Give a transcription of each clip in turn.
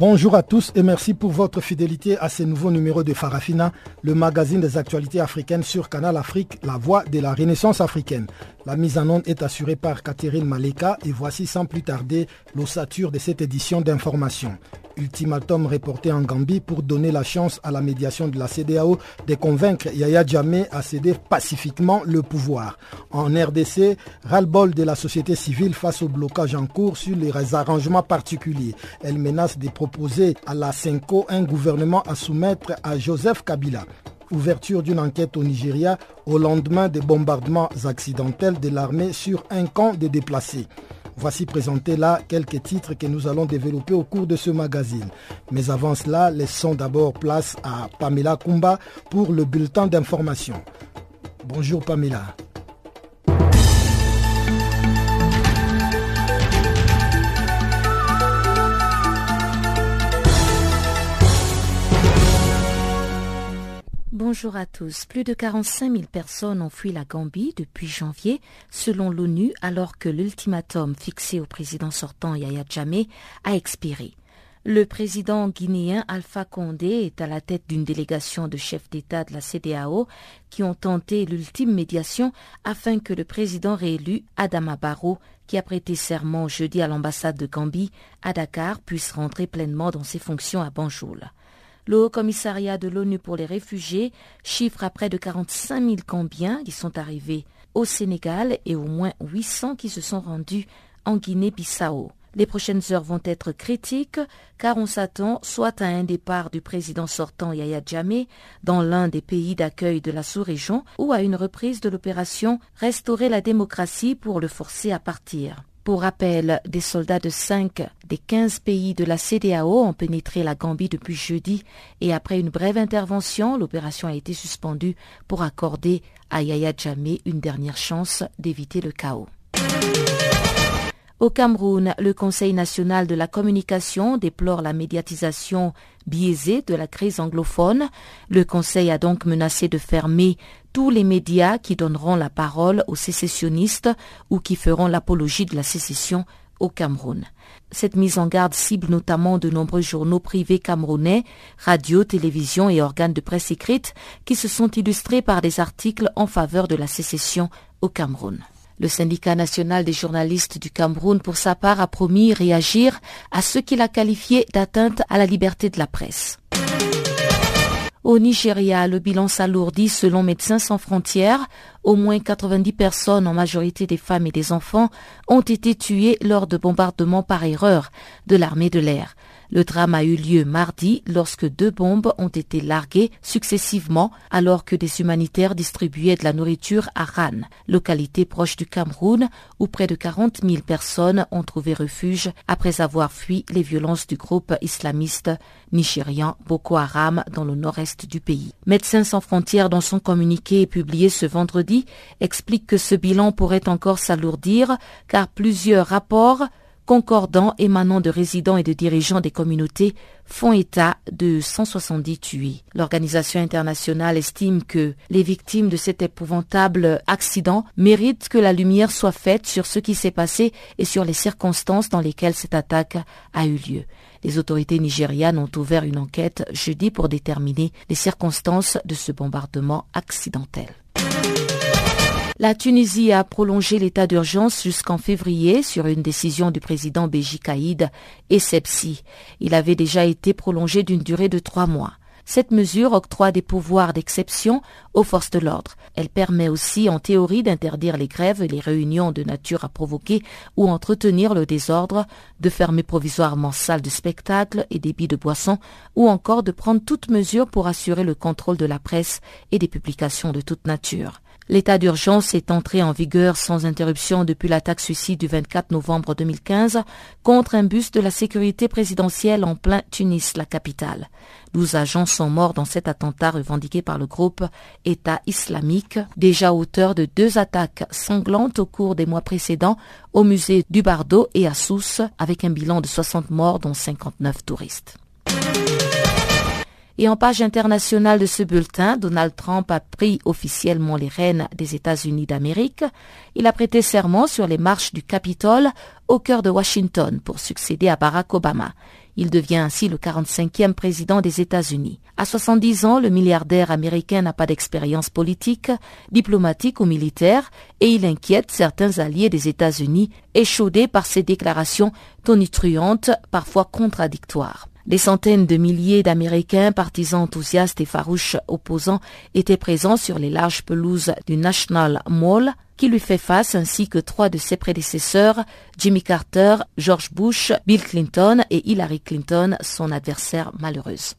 Bonjour à tous et merci pour votre fidélité à ce nouveau numéro de Farafina, le magazine des actualités africaines sur Canal Afrique, la voix de la Renaissance africaine. La mise en onde est assurée par Catherine Maleka et voici sans plus tarder l'ossature de cette édition d'information ultimatum reporté en Gambie pour donner la chance à la médiation de la CDAO de convaincre Yaya Djamé à céder pacifiquement le pouvoir. En RDC, ras-le-bol de la société civile face au blocage en cours sur les arrangements particuliers. Elle menace de proposer à la CENCO un gouvernement à soumettre à Joseph Kabila ouverture d'une enquête au Nigeria au lendemain des bombardements accidentels de l'armée sur un camp de déplacés. Voici présentés là quelques titres que nous allons développer au cours de ce magazine. Mais avant cela, laissons d'abord place à Pamela Kumba pour le bulletin d'information. Bonjour Pamela. Bonjour à tous. Plus de 45 000 personnes ont fui la Gambie depuis janvier, selon l'ONU, alors que l'ultimatum fixé au président sortant Yaya Jammeh a expiré. Le président guinéen Alpha Condé est à la tête d'une délégation de chefs d'État de la CDAO qui ont tenté l'ultime médiation afin que le président réélu Adama Barrow, qui a prêté serment jeudi à l'ambassade de Gambie à Dakar, puisse rentrer pleinement dans ses fonctions à Banjul. Le Haut Commissariat de l'ONU pour les réfugiés chiffre à près de 45 000 Gambiens qui sont arrivés au Sénégal et au moins 800 qui se sont rendus en Guinée-Bissau. Les prochaines heures vont être critiques car on s'attend soit à un départ du président sortant Yaya Jammeh dans l'un des pays d'accueil de la sous-région ou à une reprise de l'opération Restaurer la démocratie pour le forcer à partir. Pour rappel, des soldats de 5 des 15 pays de la CDAO ont pénétré la Gambie depuis jeudi et après une brève intervention, l'opération a été suspendue pour accorder à Yaya Jammeh une dernière chance d'éviter le chaos. Au Cameroun, le Conseil national de la communication déplore la médiatisation biaisée de la crise anglophone. Le Conseil a donc menacé de fermer tous les médias qui donneront la parole aux sécessionnistes ou qui feront l'apologie de la sécession au Cameroun. Cette mise en garde cible notamment de nombreux journaux privés camerounais, radios, télévisions et organes de presse écrite qui se sont illustrés par des articles en faveur de la sécession au Cameroun. Le syndicat national des journalistes du Cameroun, pour sa part, a promis réagir à ce qu'il a qualifié d'atteinte à la liberté de la presse. Au Nigeria, le bilan s'alourdit selon Médecins sans frontières. Au moins 90 personnes, en majorité des femmes et des enfants, ont été tuées lors de bombardements par erreur de l'armée de l'air. Le drame a eu lieu mardi lorsque deux bombes ont été larguées successivement alors que des humanitaires distribuaient de la nourriture à Ran, localité proche du Cameroun où près de 40 000 personnes ont trouvé refuge après avoir fui les violences du groupe islamiste nigérian Boko Haram dans le nord-est du pays. Médecins sans frontières dans son communiqué publié ce vendredi explique que ce bilan pourrait encore s'alourdir car plusieurs rapports concordants émanant de résidents et de dirigeants des communautés font état de 170 tués. L'organisation internationale estime que les victimes de cet épouvantable accident méritent que la lumière soit faite sur ce qui s'est passé et sur les circonstances dans lesquelles cette attaque a eu lieu. Les autorités nigérianes ont ouvert une enquête jeudi pour déterminer les circonstances de ce bombardement accidentel. La Tunisie a prolongé l'état d'urgence jusqu'en février sur une décision du président Béji Kaïd et Sepsi. Il avait déjà été prolongé d'une durée de trois mois. Cette mesure octroie des pouvoirs d'exception aux forces de l'ordre. Elle permet aussi, en théorie, d'interdire les grèves et les réunions de nature à provoquer ou entretenir le désordre, de fermer provisoirement salles de spectacle et débits de boissons, ou encore de prendre toute mesure pour assurer le contrôle de la presse et des publications de toute nature. L'état d'urgence est entré en vigueur sans interruption depuis l'attaque suicide du 24 novembre 2015 contre un bus de la sécurité présidentielle en plein Tunis, la capitale. Douze agents sont morts dans cet attentat revendiqué par le groupe État islamique, déjà auteur de deux attaques sanglantes au cours des mois précédents au musée du Bardo et à Sousse, avec un bilan de 60 morts dont 59 touristes. Et en page internationale de ce bulletin, Donald Trump a pris officiellement les rênes des États-Unis d'Amérique. Il a prêté serment sur les marches du Capitole au cœur de Washington pour succéder à Barack Obama. Il devient ainsi le 45e président des États-Unis. À 70 ans, le milliardaire américain n'a pas d'expérience politique, diplomatique ou militaire et il inquiète certains alliés des États-Unis échaudés par ses déclarations tonitruantes, parfois contradictoires. Des centaines de milliers d'Américains, partisans enthousiastes et farouches opposants étaient présents sur les larges pelouses du National Mall qui lui fait face ainsi que trois de ses prédécesseurs, Jimmy Carter, George Bush, Bill Clinton et Hillary Clinton, son adversaire malheureuse.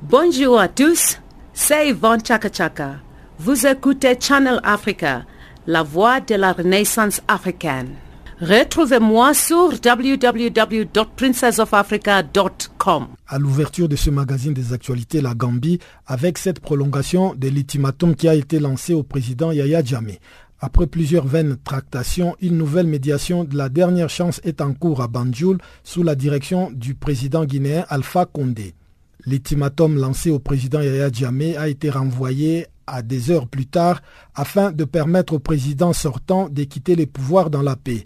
Bonjour à tous c'est Yvonne Chaka Chaka. Vous écoutez Channel Africa, la voix de la renaissance africaine. Retrouvez-moi sur www.princessofafrica.com. À l'ouverture de ce magazine des actualités, la Gambie, avec cette prolongation de l'ultimatum qui a été lancé au président Yaya Jammeh. Après plusieurs vaines tractations, une nouvelle médiation de la dernière chance est en cours à Banjul sous la direction du président guinéen Alpha Condé. L'ultimatum lancé au président Yaya Djamé a été renvoyé à des heures plus tard afin de permettre au président sortant de quitter les pouvoirs dans la paix.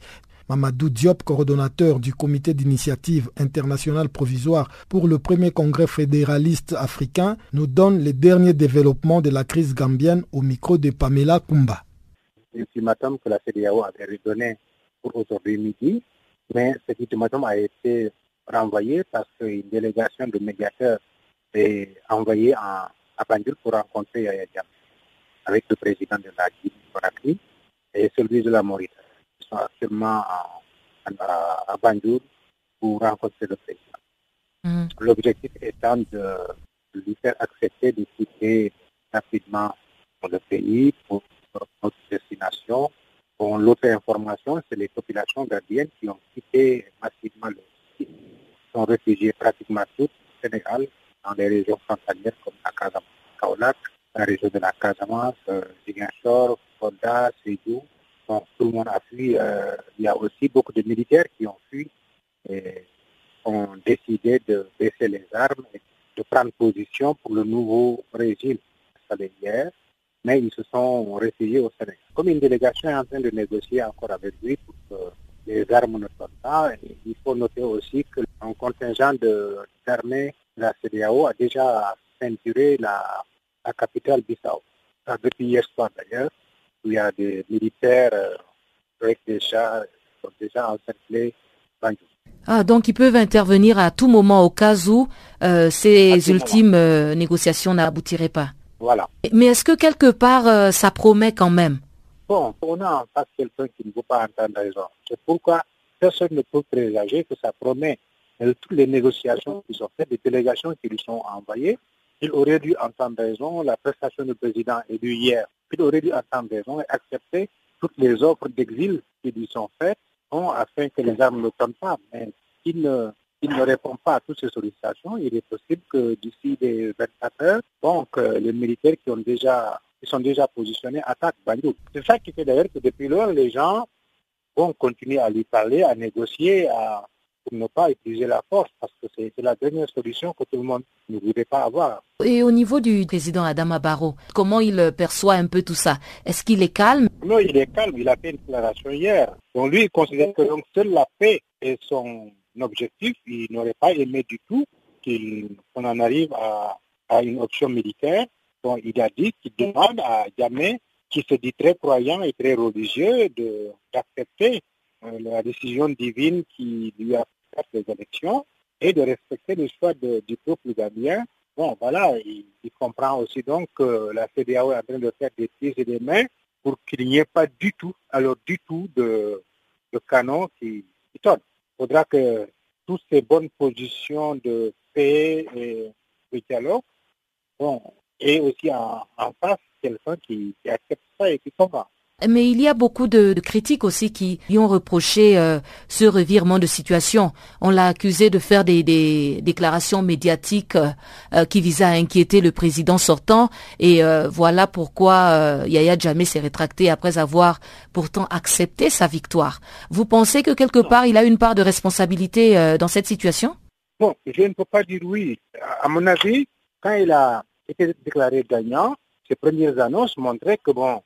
Mamadou Diop, coordonnateur du comité d'initiative internationale provisoire pour le premier congrès fédéraliste africain, nous donne les derniers développements de la crise gambienne au micro de Pamela Kumba. Renvoyé parce qu'une délégation de médiateurs est envoyée à, à Banjul pour rencontrer Yaya avec le président de la Guinée et celui de la Mauritanie. Ils sont actuellement à, à, Banjul pour rencontrer le président. Mhm. L'objectif étant de, lui faire accepter de quitter rapidement le pays pour notre destination. Bon, L'autre information, c'est les populations gardiennes qui ont quitté massivement le pays sont réfugiés pratiquement tous au Sénégal, dans les régions frontalières comme la Casamance, la région de la Casamance, euh, Ziguinchor, Fonda, Sédou. tout le monde a fui. Euh, il y a aussi beaucoup de militaires qui ont fui et ont décidé de baisser les armes et de prendre position pour le nouveau régime installé mais ils se sont réfugiés au Sénégal. Comme une délégation est en train de négocier encore avec lui pour que les armes ne sont pas, il faut noter aussi que un contingent d'armées de la CDAO a déjà ceinturé la, la capitale Bissau. Depuis hier soir d'ailleurs, où il y a des militaires euh, avec déjà, déjà encerclés ah, donc ils peuvent intervenir à tout moment au cas où euh, ces ultimes euh, négociations n'aboutiraient pas. Voilà. Mais est-ce que quelque part ça promet quand même? Bon, on a en face quelqu'un qui ne veut pas entendre raison. C'est pourquoi personne ne peut présager que ça promet toutes les négociations qui sont faites, les délégations qui lui sont envoyées, il aurait dû entendre raison, la prestation du président élu hier, il aurait dû entendre raison et accepter toutes les offres d'exil qui lui sont faites afin que les armes ne tombent pas. Mais s'il ne, ne répond pas à toutes ces sollicitations, il est possible que d'ici des 24 heures, donc, les militaires qui, ont déjà, qui sont déjà positionnés attaquent Banjul. C'est ça qui fait d'ailleurs que depuis lors, les gens vont continuer à lui parler, à négocier, à, pour ne pas utiliser la force, parce que c'est la dernière solution que tout le monde ne voudrait pas avoir. Et au niveau du président Adama Barrow, comment il perçoit un peu tout ça? Est-ce qu'il est calme? Non, il est calme. Il a fait une déclaration hier. Donc lui, il considère que donc, seule la paix est son objectif. Il n'aurait pas aimé du tout qu'on en arrive à, à, une option militaire. Il a dit qu'il demande à Yamé, qui se dit très croyant et très religieux, d'accepter euh, la décision divine qui lui a fait les élections et de respecter le choix du peuple gambien. Bon, voilà, il, comprend aussi donc que la CDAO est en train de faire des pieds et des mains pour qu'il n'y ait pas du tout, alors du tout, de, de canon qui, qui faudra que toutes ces bonnes positions de paix et de dialogue, bon, et aussi en, face quelqu'un qui, qui accepte ça et qui s'en va. Mais il y a beaucoup de, critiques aussi qui lui ont reproché euh, ce revirement de situation. On l'a accusé de faire des, déclarations médiatiques euh, euh, qui visaient à inquiéter le président sortant. Et voilà pourquoi Yaya Djamé s'est rétracté après avoir pourtant accepté sa victoire. Vous pensez que quelque part il a une part de responsabilité dans cette situation? Bon, je ne peux pas dire oui. À mon avis, quand il a été déclaré gagnant, ses premières annonces montraient que bon,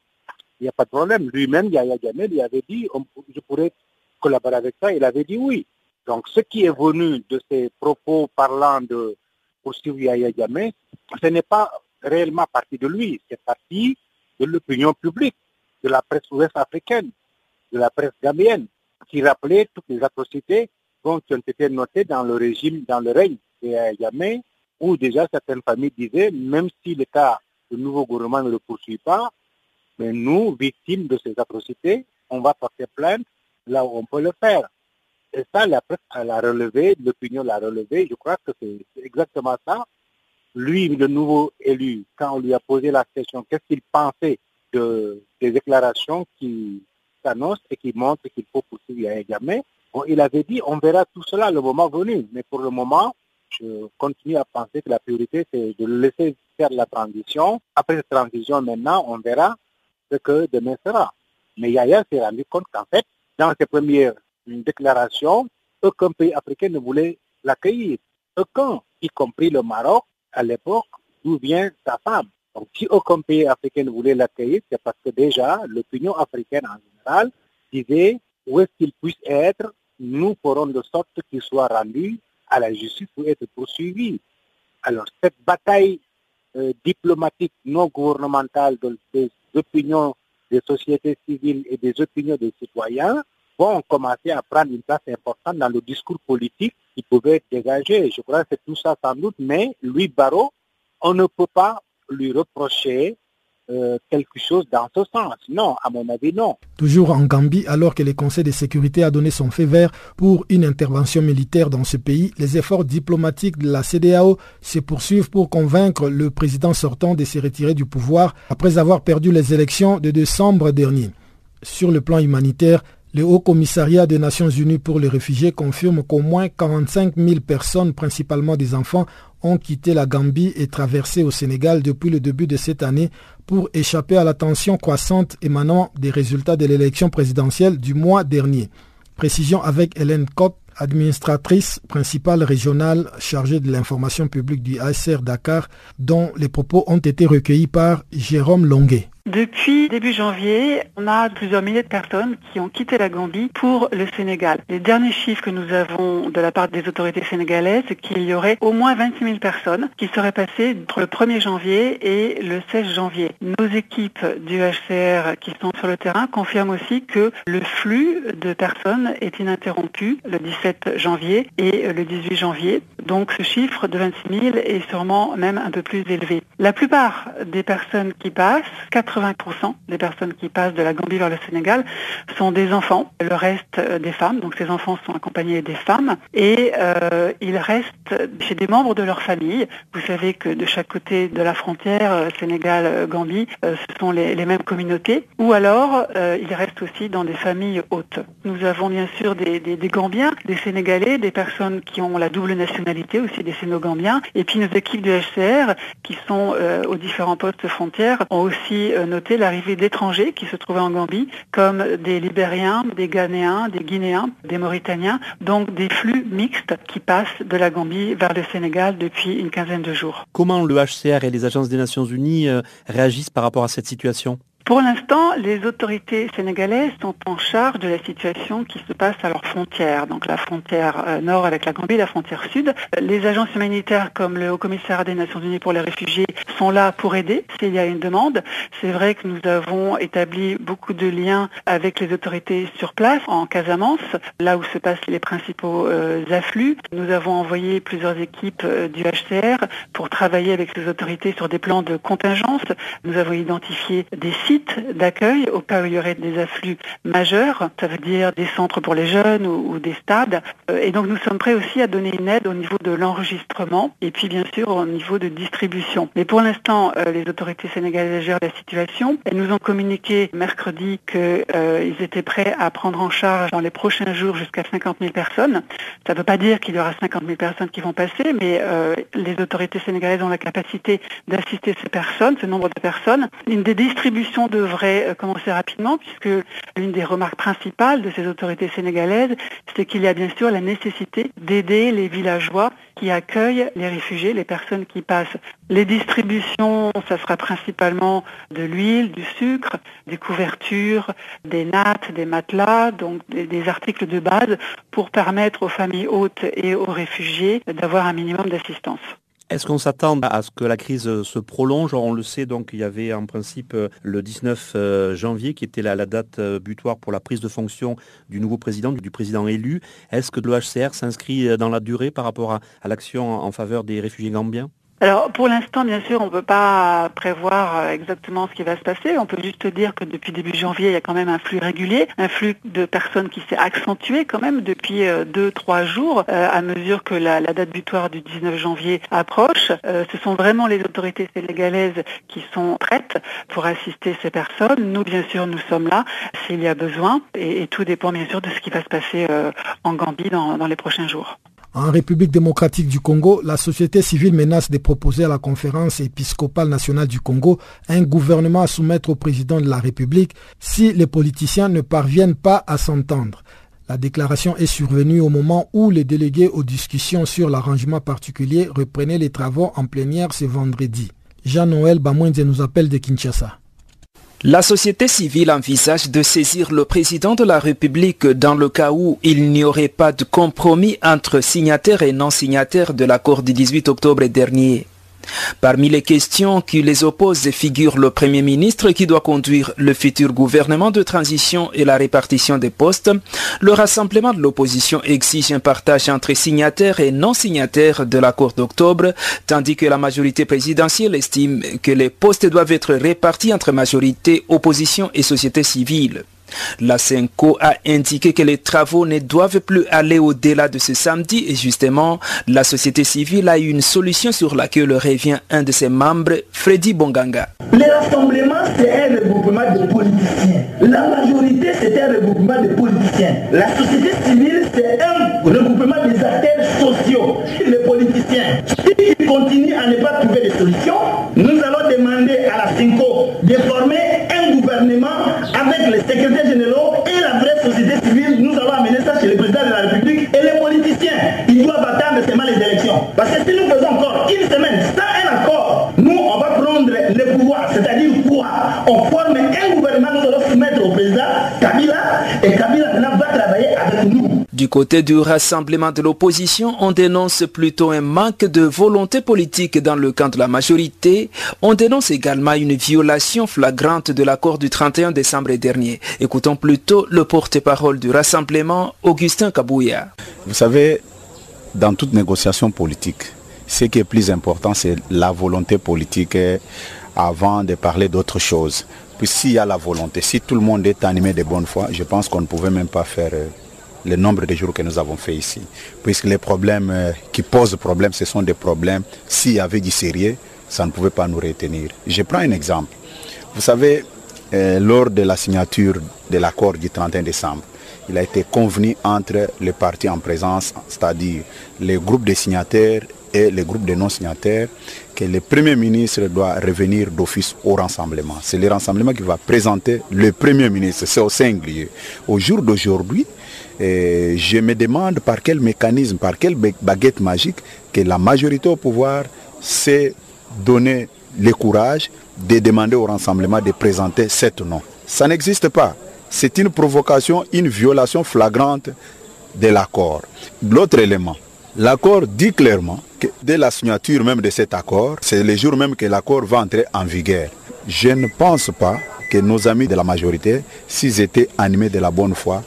il n'y a pas de problème. Lui-même, Yaya Jamel, il avait dit, je pourrais collaborer avec ça, il avait dit oui. Donc, ce qui est venu de ses propos parlant de poursuivre Yaya Jamel, ce n'est pas réellement parti de lui, c'est parti de l'opinion publique, de la presse ouest africaine, de la presse gambienne, qui rappelait toutes les atrocités qui ont été notées dans le régime, dans le règne de Yaya Jamel, où déjà certaines familles disaient, même si le cas du nouveau gouvernement ne le poursuit pas, mais nous, victimes de ces atrocités, on va porter plainte là où on peut le faire. Et ça, la presse l'a relevé, l'opinion l'a relevé. Je crois que c'est exactement ça. Lui, le nouveau élu, quand on lui a posé la question, qu'est-ce qu'il pensait de, des déclarations qui s'annoncent et qui montrent qu'il faut poursuivre un gamin, bon, il avait dit, on verra tout cela le moment venu. Mais pour le moment, je continue à penser que la priorité, c'est de laisser faire la transition. Après cette transition, maintenant, on verra ce que demain sera. Mais Yaya s'est rendu compte qu'en fait, dans ses premières déclarations, aucun pays africain ne voulait l'accueillir. Aucun, y compris le Maroc, à l'époque, d'où vient sa femme. Donc si aucun pays africain ne voulait l'accueillir, c'est parce que déjà l'opinion africaine en général disait où est-ce qu'il puisse être, nous ferons de sorte qu'il soit rendu à la justice pour être poursuivi. Alors cette bataille euh, diplomatique non gouvernementale des opinions des sociétés civiles et des opinions des citoyens vont commencer à prendre une place importante dans le discours politique qui pouvait être dégagé. Je crois que c'est tout ça sans doute, mais lui, Barreau, on ne peut pas lui reprocher euh, quelque chose dans ce sens. Non, à mon avis, non. Toujours en Gambie, alors que le Conseil de sécurité a donné son fait vert pour une intervention militaire dans ce pays, les efforts diplomatiques de la CDAO se poursuivent pour convaincre le président sortant de se retirer du pouvoir après avoir perdu les élections de décembre dernier. Sur le plan humanitaire, le Haut Commissariat des Nations Unies pour les réfugiés confirme qu'au moins 45 000 personnes, principalement des enfants, ont quitté la Gambie et traversé au Sénégal depuis le début de cette année pour échapper à la tension croissante émanant des résultats de l'élection présidentielle du mois dernier. Précision avec Hélène Cotte, administratrice principale régionale chargée de l'information publique du ASR Dakar, dont les propos ont été recueillis par Jérôme Longuet. Depuis début janvier, on a plusieurs milliers de personnes qui ont quitté la Gambie pour le Sénégal. Les derniers chiffres que nous avons de la part des autorités sénégalaises, c'est qu'il y aurait au moins 26 000 personnes qui seraient passées entre le 1er janvier et le 16 janvier. Nos équipes du HCR qui sont sur le terrain confirment aussi que le flux de personnes est ininterrompu le 17 janvier et le 18 janvier. Donc ce chiffre de 26 000 est sûrement même un peu plus élevé. La plupart des personnes qui passent, 80% des personnes qui passent de la Gambie vers le Sénégal sont des enfants, le reste euh, des femmes, donc ces enfants sont accompagnés des femmes, et euh, ils restent chez des membres de leur famille. Vous savez que de chaque côté de la frontière, euh, Sénégal-Gambie, ce sont les, mêmes communautés, ou alors ils restent aussi dans des familles hautes. Nous avons bien sûr des, des, Gambiens, des Sénégalais, des personnes qui ont la double nationalité, aussi des Sénogambiens, et puis nos équipes du HCR qui sont aux différents postes frontières ont aussi noter l'arrivée d'étrangers qui se trouvaient en Gambie, comme des Libériens, des Ghanéens, des Guinéens, des Mauritaniens, donc des flux mixtes qui passent de la Gambie vers le Sénégal depuis une quinzaine de jours. Comment le HCR et les agences des Nations Unies euh, réagissent par rapport à cette situation? Pour l'instant, les autorités sénégalaises sont en charge de la situation qui se passe à leurs frontières, donc la frontière euh, nord avec la Gambie, la frontière sud. Les agences humanitaires comme le Haut Commissariat des Nations Unies pour les réfugiés sont là pour aider s'il y a une demande. C'est vrai que nous avons établi beaucoup de liens avec les autorités sur place en Casamance, là où se passent les principaux euh, afflux. Nous avons envoyé plusieurs équipes euh, du HCR pour travailler avec les autorités sur des plans de contingence. Nous avons identifié des sites d'accueil au cas où il y aurait des afflux majeurs, ça veut dire des centres pour les jeunes ou, des stades. Euh, et donc nous sommes prêts aussi à donner une aide au niveau de l'enregistrement et puis bien sûr au niveau de distribution. Mais pour l'instant, euh, les autorités sénégalaises gèrent la situation. Elles nous ont communiqué mercredi qu'ils euh, étaient prêts à prendre en charge dans les prochains jours jusqu'à 50 000 personnes. Ça ne veut pas dire qu'il y aura 50 000 personnes qui vont passer, mais les autorités sénégalaises ont la capacité d'assister ces personnes, ce nombre de personnes. Une des distributions devrait commencer rapidement puisque l'une des remarques principales de ces autorités sénégalaises, c'est qu'il y a bien sûr la nécessité d'aider les villageois qui accueillent les réfugiés, les personnes qui passent. Les distributions, ça sera principalement de l'huile, du sucre, des couvertures, des nattes, des matelas, donc des, des articles de base pour permettre aux familles hôtes et aux réfugiés d'avoir un minimum d'assistance. Est-ce qu'on s'attend à ce que la crise se prolonge? On le sait, donc il y avait en principe le 19 euh, janvier qui était la, date euh, butoir pour la prise de fonction du nouveau président, du président élu. Est-ce que le HCR s'inscrit dans la durée par rapport à l'action en faveur des réfugiés gambiens? Alors pour l'instant, bien sûr, on ne peut pas prévoir euh, exactement ce qui va se passer. On peut juste dire que depuis début janvier, il y a quand même un flux régulier, un flux de personnes qui s'est accentué quand même depuis euh, deux, trois jours euh, à mesure que la, date butoir du 19 janvier approche. ce sont vraiment les autorités sénégalaises qui sont prêtes pour assister ces personnes. Nous, bien sûr, nous sommes là s'il y a besoin et, tout dépend bien sûr de ce qui va se passer en Gambie dans les prochains jours. En République démocratique du Congo, la société civile menace de proposer à la conférence épiscopale nationale du Congo un gouvernement à soumettre au président de la République si les politiciens ne parviennent pas à s'entendre. La déclaration est survenue au moment où les délégués aux discussions sur l'arrangement particulier reprenaient les travaux en plénière ce vendredi. Jean-Noël Bamouenze nous appelle de Kinshasa. La société civile envisage de saisir le président de la République dans le cas où il n'y aurait pas de compromis entre signataires et non signataires de l'accord du 18 octobre dernier. Parmi les questions qui les opposent figure le Premier ministre qui doit conduire le futur gouvernement de transition et la répartition des postes. Le rassemblement de l'opposition exige un partage entre signataires et non signataires de l'accord d'octobre, tandis que la majorité présidentielle estime que les postes doivent être répartis entre majorité, opposition et société civile. La CENCO a indiqué que les travaux ne doivent plus aller au-delà de ce samedi et justement, la société civile a eu une solution sur laquelle revient un de ses membres, Freddy Bonganga. Le rassemblement, c'est un regroupement de politiciens. La majorité, c'est un regroupement de politiciens. La société civile, c'est un regroupement des acteurs sociaux. Les politiciens, s'ils continuent à ne pas trouver de solution, nous allons demander à la CENCO de former un gouvernement avec les secrétaires généraux et la vraie société civile, nous allons amener ça chez le président de la République et les politiciens. Ils doivent attendre seulement les élections. Parce que si nous faisons encore une semaine sans un accord, nous, on va prendre le pouvoir. C'est-à-dire quoi? On forme un gouvernement, nous allons soumettre au président Kabila et Kabila va travailler avec nous. Du côté du rassemblement de l'opposition, on dénonce plutôt un manque de volonté politique dans le camp de la majorité. On dénonce également une violation flagrante de l'accord du 31 décembre dernier. Écoutons plutôt le porte-parole du rassemblement, Augustin Kabouya. Vous savez, dans toute négociation politique, ce qui est plus important, c'est la volonté politique avant de parler d'autre chose. Puis s'il y a la volonté, si tout le monde est animé de bonne foi, je pense qu'on ne pouvait même pas faire euh, le nombre de jours que nous avons fait ici. Puisque les problèmes euh, qui posent problème, ce sont des problèmes, s'il y avait du sérieux, ça ne pouvait pas nous retenir. Je prends un exemple. Vous savez, euh, lors de la signature de l'accord du 31 décembre, il a été convenu entre les partis en présence, c'est-à-dire les groupes de signataires et les groupes de non-signataires, que le Premier ministre doit revenir d'office au rassemblement. C'est le rassemblement qui va présenter le Premier ministre, c'est au singulier. Au jour d'aujourd'hui, je me demande par quel mécanisme, par quelle baguette magique que la majorité au pouvoir s'est donné le courage de demander au rassemblement de présenter sept noms. Ça n'existe pas. C'est une provocation, une violation flagrante de l'accord. L'autre élément, l'accord dit clairement que dès la signature même de cet accord, c'est le jour même que l'accord va entrer en vigueur. Je ne pense pas que nos amis de la majorité, s'ils étaient animés de la bonne foi,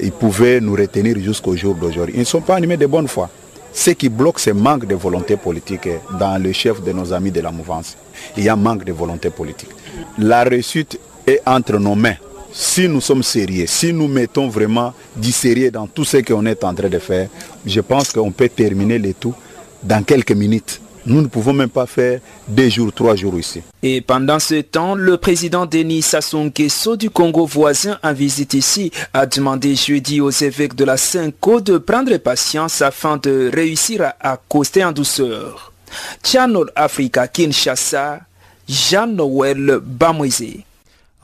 ils pouvaient nous retenir jusqu'au jour d'aujourd'hui. Ils ne sont pas animés de bonne foi. Ce qui bloque, c'est manque de volonté politique dans le chef de nos amis de la mouvance. Il y a manque de volonté politique. La réussite est entre nos mains. Si nous sommes sérieux, si nous mettons vraiment du sérieux dans tout ce qu'on est en train de faire, je pense qu'on peut terminer le tout dans quelques minutes. Nous ne pouvons même pas faire deux jours, trois jours ici. Et pendant ce temps, le président Denis Sassou Nguesso du Congo voisin en visite ici a demandé jeudi aux évêques de la Cinco de prendre patience afin de réussir à accoster en douceur. Channel Africa Kinshasa, Jean-Noël Bamoisé.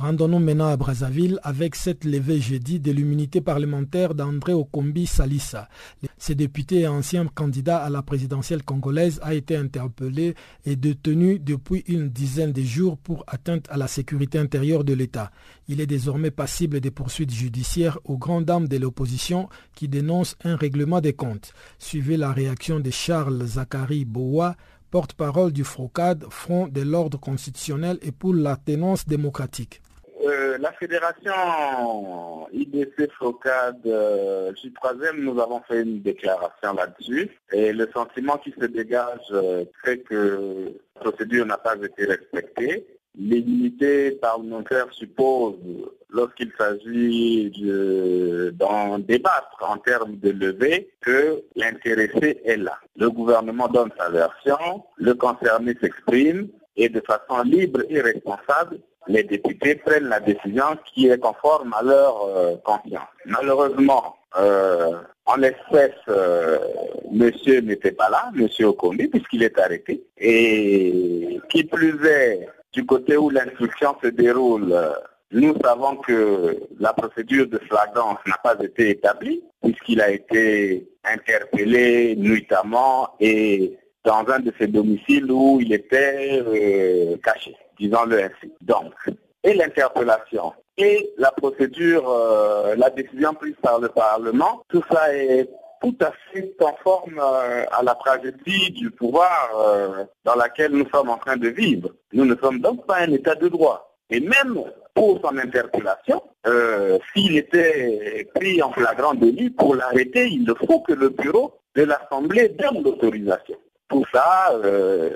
Rendons-nous maintenant à Brazzaville avec cette levée jeudi de l'immunité parlementaire d'André Okombi Salissa. Ce député et ancien candidat à la présidentielle congolaise a été interpellé et détenu depuis une dizaine de jours pour atteinte à la sécurité intérieure de l'État. Il est désormais passible des poursuites judiciaires aux grandes dames de l'opposition qui dénoncent un règlement des comptes. Suivez la réaction de Charles Zachary Boa, porte-parole du FROCAD, Front de l'ordre constitutionnel et pour la tenance démocratique. Euh, la fédération IDC Frocad euh, J3M, nous avons fait une déclaration là-dessus et le sentiment qui se dégage euh, fait que la procédure n'a pas été respectée. L'immunité parlementaire suppose, lorsqu'il s'agit d'en débattre en termes de levée, que l'intéressé est là. Le gouvernement donne sa version, le concerné s'exprime et de façon libre et responsable, les députés prennent la décision qui est conforme à leur euh, confiance. Malheureusement, euh, en l'espèce, euh, monsieur n'était pas là, monsieur Okombi, puisqu'il est arrêté. Et qui plus est, du côté où l'instruction se déroule, nous savons que la procédure de flagrance n'a pas été établie, puisqu'il a été interpellé nuitamment et dans un de ses domiciles où il était caché disons-le ainsi. Donc, et l'interpellation et la procédure, euh, la décision prise par le Parlement, tout ça est tout à fait conforme euh, à la tragédie du pouvoir euh, dans laquelle nous sommes en train de vivre. Nous ne sommes donc pas un État de droit. Et même pour son interpellation, s'il était pris en flagrant délit, pour l'arrêter, il faut que le bureau de l'Assemblée donne l'autorisation. Tout ça, euh,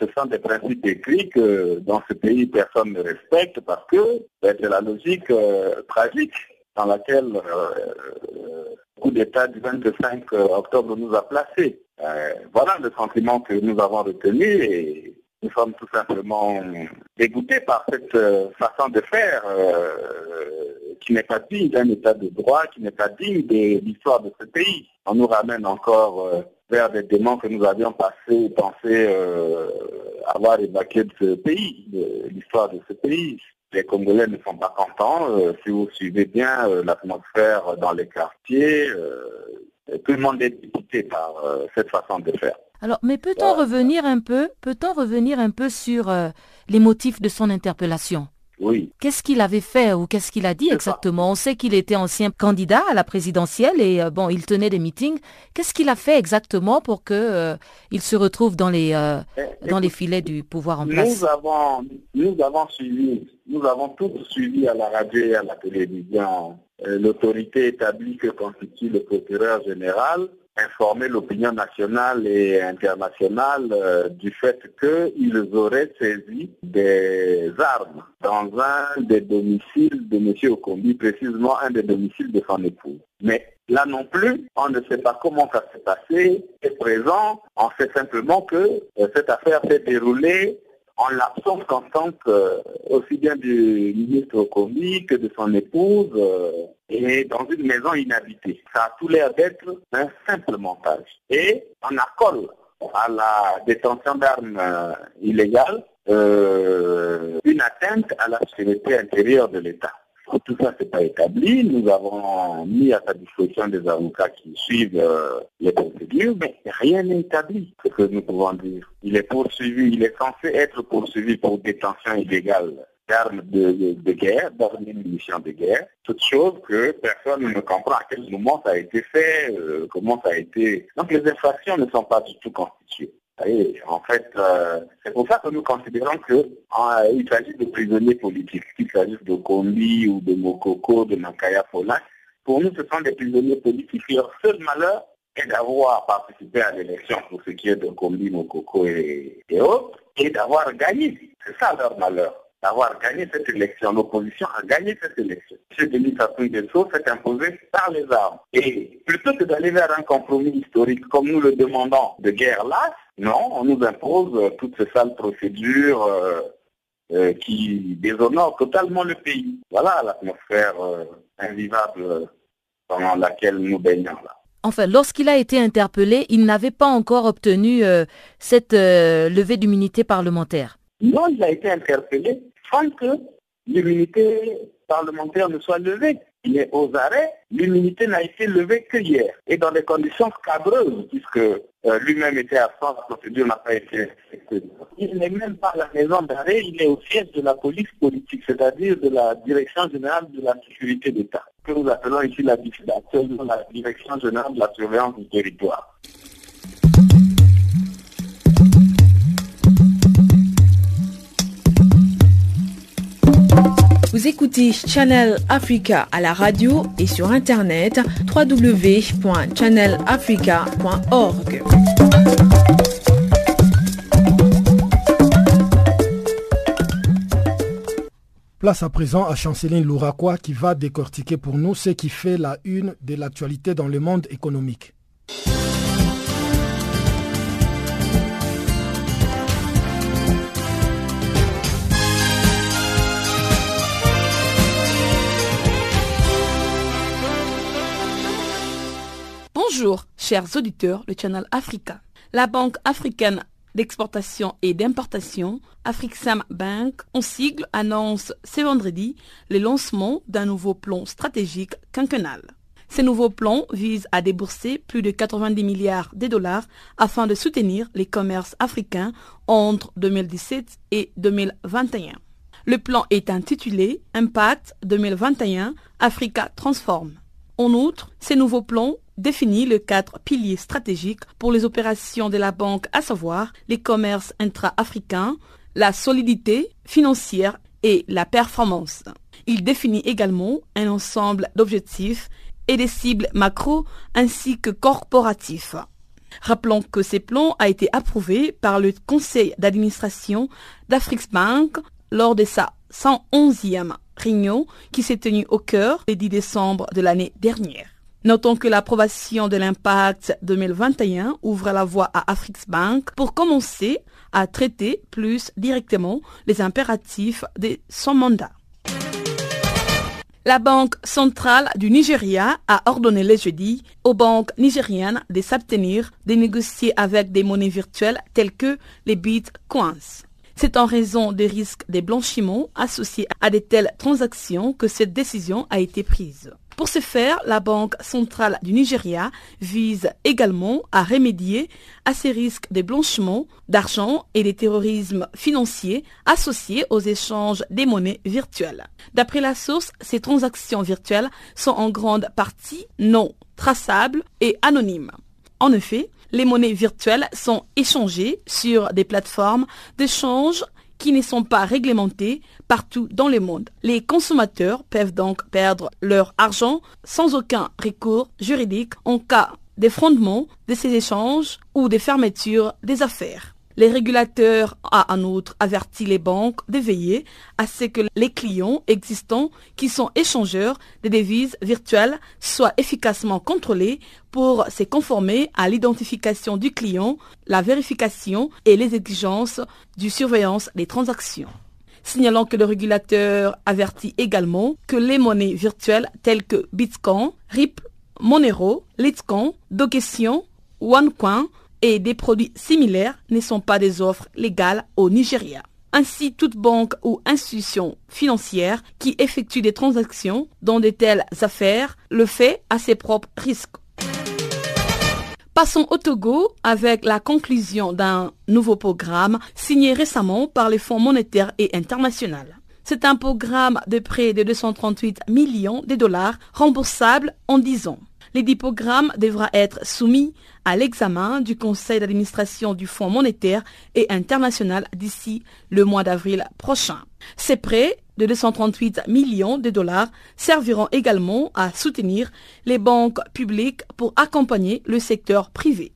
ce sont des principes écrits que dans ce pays personne ne respecte parce que ben, c'est la logique euh, tragique dans laquelle euh, le coup d'État du 25 octobre nous a placés. voilà le sentiment que nous avons retenu et nous sommes tout simplement dégoûtés par cette façon de faire qui n'est pas digne d'un État de droit, qui n'est pas digne de l'histoire de ce pays. On nous ramène encore vers des démons que nous avions passé, pensé euh, avoir évacué de ce pays, de l'histoire de ce pays. Les Congolais ne sont pas contents. Euh, si vous suivez bien euh, l'atmosphère dans les quartiers, tout le monde est dégoûté par cette façon de faire. Alors, mais peut-on revenir un peu, peut-on revenir un peu sur les motifs de son interpellation? Oui. Qu'est-ce qu'il avait fait ou qu'est-ce qu'il a dit exactement? On sait qu'il était ancien candidat à la présidentielle et euh, bon, il tenait des meetings. Qu'est-ce qu'il a fait exactement pour que euh, il se retrouve dans les euh, eh, dans les filets du pouvoir en place? Nous avons nous avons suivi, nous avons tous suivi à la radio et à la télévision l'autorité établie que constitue le procureur général informer l'opinion nationale et internationale euh, du fait qu'ils auraient saisi des armes dans un des domiciles de M. Okombi, précisément un des domiciles de son épouse. Mais là non plus, on ne sait pas comment ça s'est passé. Et présent, on sait simplement que euh, cette affaire s'est déroulée en l'absence constante euh, aussi bien du ministre Okomi que de son épouse euh, et dans une maison inhabitée. Ça a tout l'air d'être un simple montage. Et en accord à la détention d'armes euh, illégales, une atteinte à la sécurité intérieure de l'État. Tout ça, n'est pas établi. Nous avons mis à sa disposition des avocats qui suivent euh, les procédures, mais rien n'est établi, ce que nous pouvons dire. Il est poursuivi, il est censé être poursuivi pour détention illégale d'armes de, guerre, d'armes de munitions de guerre, toute chose que personne ne comprend à quel moment ça a été fait, euh, comment ça a été... Donc les infractions ne sont pas du tout constituées en fait, euh, c'est pour ça que nous considérons qu'il s'agit de prisonniers politiques, qu'il s'agisse de Kombi ou de Mokoko, de Makaya Fola. Pour nous, ce sont des prisonniers politiques. Leur seul malheur est d'avoir participé à l'élection pour ce qui est de Kombi, Mokoko et, et autres, et d'avoir gagné. C'est ça leur malheur. D'avoir gagné cette élection. L'opposition a gagné cette élection. M. Denis Sassou Nguesso s'est imposé par les armes. Et plutôt que d'aller vers un compromis historique comme nous le demandons de guerre là, non, on nous impose toutes ces sales procédures euh, euh, qui déshonorent totalement le pays. Voilà l'atmosphère euh, invivable dans laquelle nous baignons là. Enfin, lorsqu'il a été interpellé, il n'avait pas encore obtenu cette levée d'immunité parlementaire. Non, il a été interpellé sans que l'immunité parlementaire ne soit levée. Il est aux arrêts, l'immunité n'a été levée que hier, et dans des conditions scabreuses, puisque euh, lui-même était absent, la procédure n'a pas été. Il n'est même pas à la maison d'arrêt, il est au siège de la police politique, c'est-à-dire de la Direction générale de la sécurité d'État, que nous appelons ici la, la Direction générale de la surveillance du territoire. Écoutez Channel Africa à la radio et sur internet www.channelafrica.org. Place à présent à Chanceline Louraquois qui va décortiquer pour nous ce qui fait la une de l'actualité dans le monde économique. Bonjour, chers auditeurs de Channel Africa. La Banque africaine d'exportation et d'importation, Afrixam Bank, en sigle, annonce ce vendredi le lancement d'un nouveau plan stratégique quinquennal. Ce nouveau plan vise à débourser plus de 90 milliards de dollars afin de soutenir les commerces africains entre 2017 et 2021. Le plan est intitulé Impact 2021 Africa Transform. En outre, ce nouveau plan définit le cadre piliers stratégiques pour les opérations de la banque, à savoir les commerces intra-africains, la solidité financière et la performance. Il définit également un ensemble d'objectifs et des cibles macro ainsi que corporatifs. Rappelons que ce plan a été approuvé par le conseil d'administration d'Afrixbank lors de sa 111e réunion qui s'est tenue au cœur le 10 décembre de l'année dernière. Notons que l'approbation de l'impact 2021 ouvre la voie à Bank pour commencer à traiter plus directement les impératifs de son mandat. La Banque centrale du Nigeria a ordonné le jeudi aux banques nigériennes de s'abstenir de négocier avec des monnaies virtuelles telles que les bitcoins. C'est en raison des risques de blanchiment associés à de telles transactions que cette décision a été prise. Pour ce faire, la Banque centrale du Nigeria vise également à remédier à ces risques de blanchiment d'argent et de terrorisme financier associés aux échanges des monnaies virtuelles. D'après la source, ces transactions virtuelles sont en grande partie non traçables et anonymes. En effet, les monnaies virtuelles sont échangées sur des plateformes d'échange qui ne sont pas réglementés partout dans le monde. Les consommateurs peuvent donc perdre leur argent sans aucun recours juridique en cas d'effondrement de ces échanges ou de fermeture des affaires. Les régulateurs ont en outre averti les banques de veiller à ce que les clients existants qui sont échangeurs de devises virtuelles soient efficacement contrôlés pour se conformer à l'identification du client, la vérification et les exigences du surveillance des transactions. Signalant que le régulateur avertit également que les monnaies virtuelles telles que Bitcoin, Ripple, Monero, Litecoin, Dogecoin, OneCoin et des produits similaires ne sont pas des offres légales au Nigeria. Ainsi, toute banque ou institution financière qui effectue des transactions dans de telles affaires le fait à ses propres risques. Passons au Togo avec la conclusion d'un nouveau programme signé récemment par les Fonds monétaires et internationaux. C'est un programme de près de 238 millions de dollars remboursables en 10 ans. Les programme devra être soumis à l'examen du conseil d'administration du Fonds monétaire et international d'ici le mois d'avril prochain. Ces prêts de 238 millions de dollars serviront également à soutenir les banques publiques pour accompagner le secteur privé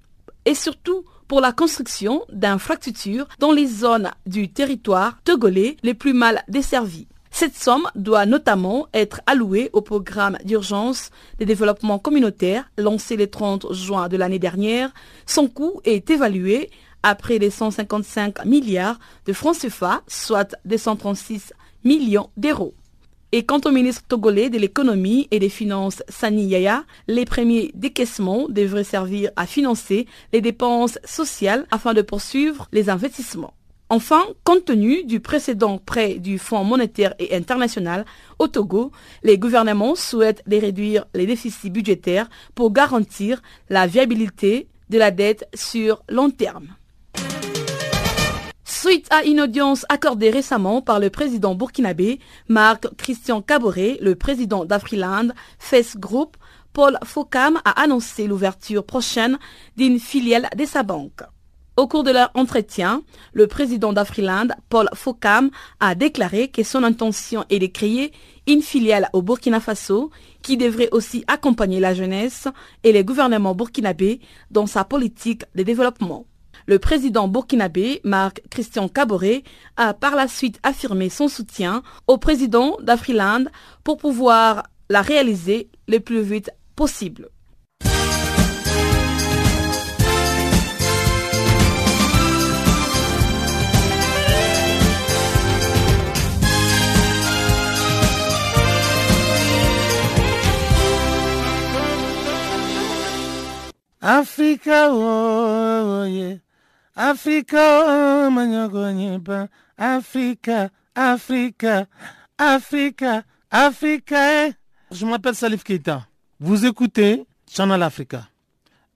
et surtout pour la construction d'infrastructures dans les zones du territoire togolais les plus mal desservies. Cette somme doit notamment être allouée au programme d'urgence de développement communautaire lancé le 30 juin de l'année dernière. Son coût est évalué à près de 155 milliards de francs CFA, soit 236 millions d'euros. Et quant au ministre togolais de l'économie et des finances Sani Yaya, les premiers décaissements devraient servir à financer les dépenses sociales afin de poursuivre les investissements. Enfin, compte tenu du précédent prêt du Fonds monétaire et international au Togo, les gouvernements souhaitent réduire les déficits budgétaires pour garantir la viabilité de la dette sur long terme. Suite à une audience accordée récemment par le président burkinabé Marc Christian Caboret, le président d'Afriland, FES Group, Paul Fokam a annoncé l'ouverture prochaine d'une filiale de sa banque. Au cours de leur entretien, le président d'Afriland, Paul Fokam, a déclaré que son intention est de créer une filiale au Burkina Faso qui devrait aussi accompagner la jeunesse et les gouvernements burkinabés dans sa politique de développement. Le président burkinabé, Marc Christian Caboret, a par la suite affirmé son soutien au président d'Afriland pour pouvoir la réaliser le plus vite possible. Africa, oh, yeah. Africa, oh, manyogonyiba. Africa, Africa, Africa, Africa. eh. Je m'appelle Salif Keita. Vous écoutez Channel Africa,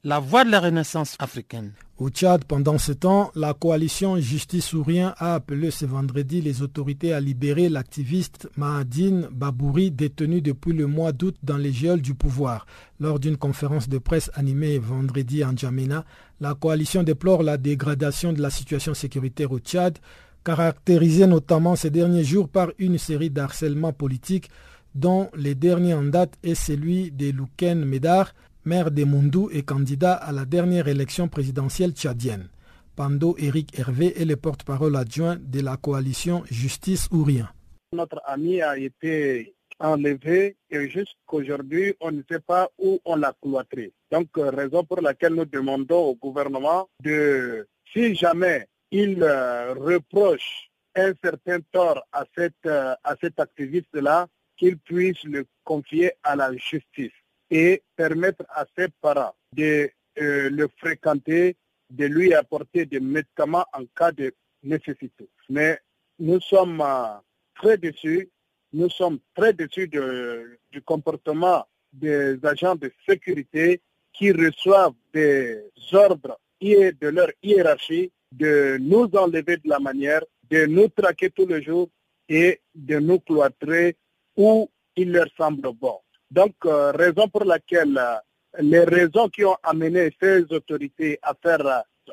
la voix de la renaissance africaine. Au Tchad, pendant ce temps, la coalition Justice Sourien a appelé ce vendredi les autorités à libérer l'activiste Mahadine Babouri détenu depuis le mois d'août dans les geôles du pouvoir. Lors d'une conférence de presse animée vendredi en Djamena, la coalition déplore la dégradation de la situation sécuritaire au Tchad, caractérisée notamment ces derniers jours par une série d'harcèlements politiques dont le dernier en date est celui de Louken Medar, maire de Mundou et candidat à la dernière élection présidentielle tchadienne. Pando Eric Hervé est le porte-parole adjoint de la coalition Justice Ourien. Notre ami a été enlevé et jusqu'aujourd'hui, on ne sait pas où on l'a cloîtré. Donc, euh, raison pour laquelle nous demandons au gouvernement de, si jamais il euh, reproche un certain tort à, euh, à cet activiste-là, qu'il puisse le confier à la justice et permettre à ses parents de euh, le fréquenter, de lui apporter des médicaments en cas de nécessité. Mais nous sommes euh, très déçus, nous sommes très déçus du comportement des agents de sécurité qui reçoivent des ordres de leur hiérarchie de nous enlever de la manière, de nous traquer tous les jours et de nous cloîtrer où il leur semble bon. Donc, euh, raison pour laquelle euh, les raisons qui ont amené ces autorités à faire,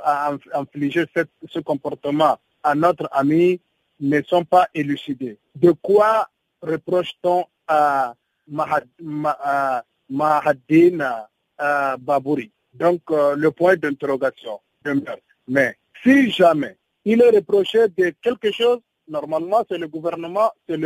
à inf- infliger ce comportement à notre ami ne sont pas élucidées. De quoi reproche-t-on à Mahad, Ma- à Mahadine euh, Babouri? Donc, le point d'interrogation. Mais si jamais il est reproché de quelque chose, normalement, c'est le gouvernement, c'est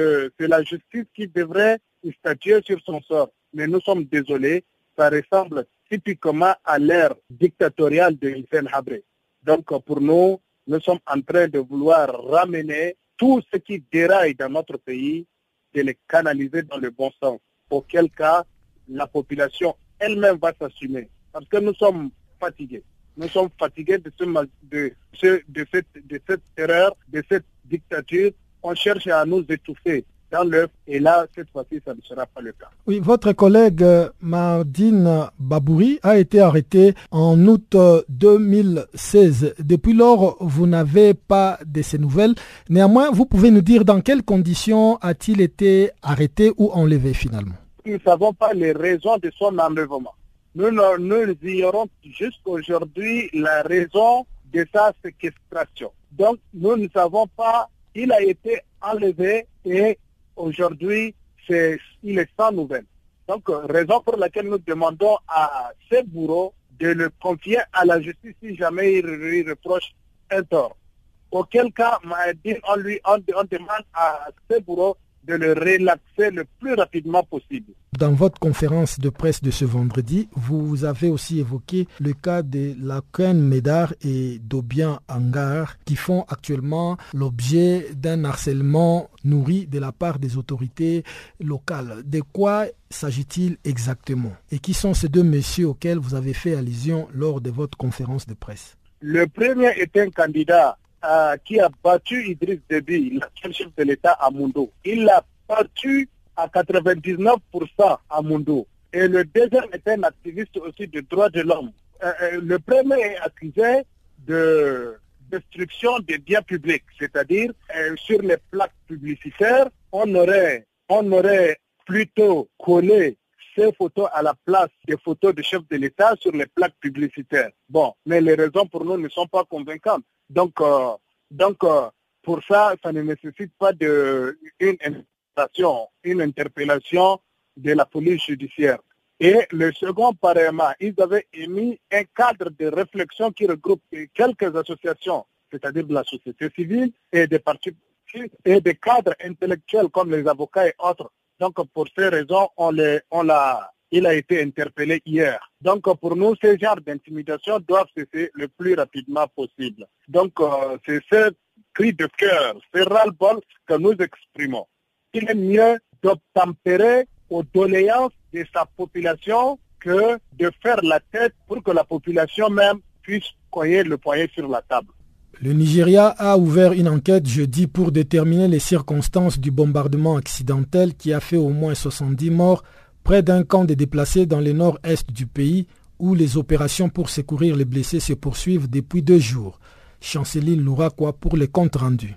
la justice qui devrait statuer sur son sort. Mais nous sommes désolés, ça ressemble typiquement à l'ère dictatoriale de Hissène Habré. Donc, pour nous, nous sommes en train de vouloir ramener tout ce qui déraille dans notre pays, de les canaliser dans le bon sens. Auquel cas, la population elle-même va s'assumer. Parce que nous sommes fatigués. Nous sommes fatigués de, ce, de, ce- de, cette, de cette terreur, de cette dictature. On cherche à nous étouffer dans l'œuf. Et là, cette fois-ci, ça ne sera pas le cas. Oui, votre collègue euh, Mardine Babouri a été arrêté en août euh, 2016. Depuis lors, vous n'avez pas de ces nouvelles. Néanmoins, vous pouvez nous dire dans quelles conditions a-t-il été arrêté ou enlevé finalement? Nous ne savons pas les raisons de son enlèvement. Nous, nous ignorons jusqu'aujourd'hui la raison de sa séquestration. Donc, nous ne savons pas, il a été enlevé et aujourd'hui, c'est, il est sans nouvelles. Donc, raison pour laquelle nous demandons à ces bourreaux de le confier à la justice si jamais il lui reproche un tort. Auquel cas, on, lui, on, demande à ce bureau de le relaxer le plus rapidement possible. Dans votre conférence de presse de ce vendredi, vous avez aussi évoqué le cas de la Laken Médard et d'Obian Angar qui font actuellement l'objet d'un harcèlement nourri de la part des autorités locales. De quoi s'agit-il exactement? Et qui sont ces deux messieurs auxquels vous avez fait allusion lors de votre conférence de presse? Le premier est un candidat euh, qui a battu Idriss Déby, le chef de l'État à Mundo. Il l'a battu à 99% à Mundo. Et le deuxième est un activiste aussi de droits de l'homme. Euh, euh, le premier est accusé de destruction des biens publics, c'est-à-dire sur les plaques publicitaires, on aurait, on aurait plutôt collé ces photos à la place des photos de chefs de l'État sur les plaques publicitaires. Bon, mais les raisons pour nous ne sont pas convaincantes. Donc, euh, donc euh, pour ça, ça ne nécessite pas de, une interpellation, une interpellation de la police judiciaire. Et le second, pareillement, ils avaient émis un cadre de réflexion qui regroupe quelques associations, c'est-à-dire de la société civile et des partis et des cadres intellectuels comme les avocats et autres. Donc, pour ces raisons, on, les, on l'a il a été interpellé hier. Donc pour nous, ces genres d'intimidation doivent cesser le plus rapidement possible. Donc euh, c'est ce cri de cœur, ce ras-le-bol que nous exprimons. Il est mieux d'obtempérer aux doléances de sa population que de faire la tête pour que la population même puisse coyer le poignet sur la table. Le Nigeria a ouvert une enquête jeudi pour déterminer les circonstances du bombardement accidentel qui a fait au moins 70 morts près d'un camp de déplacés dans le nord-est du pays où les opérations pour secourir les blessés se poursuivent depuis deux jours. Chanceline Louraquois pour les comptes rendus.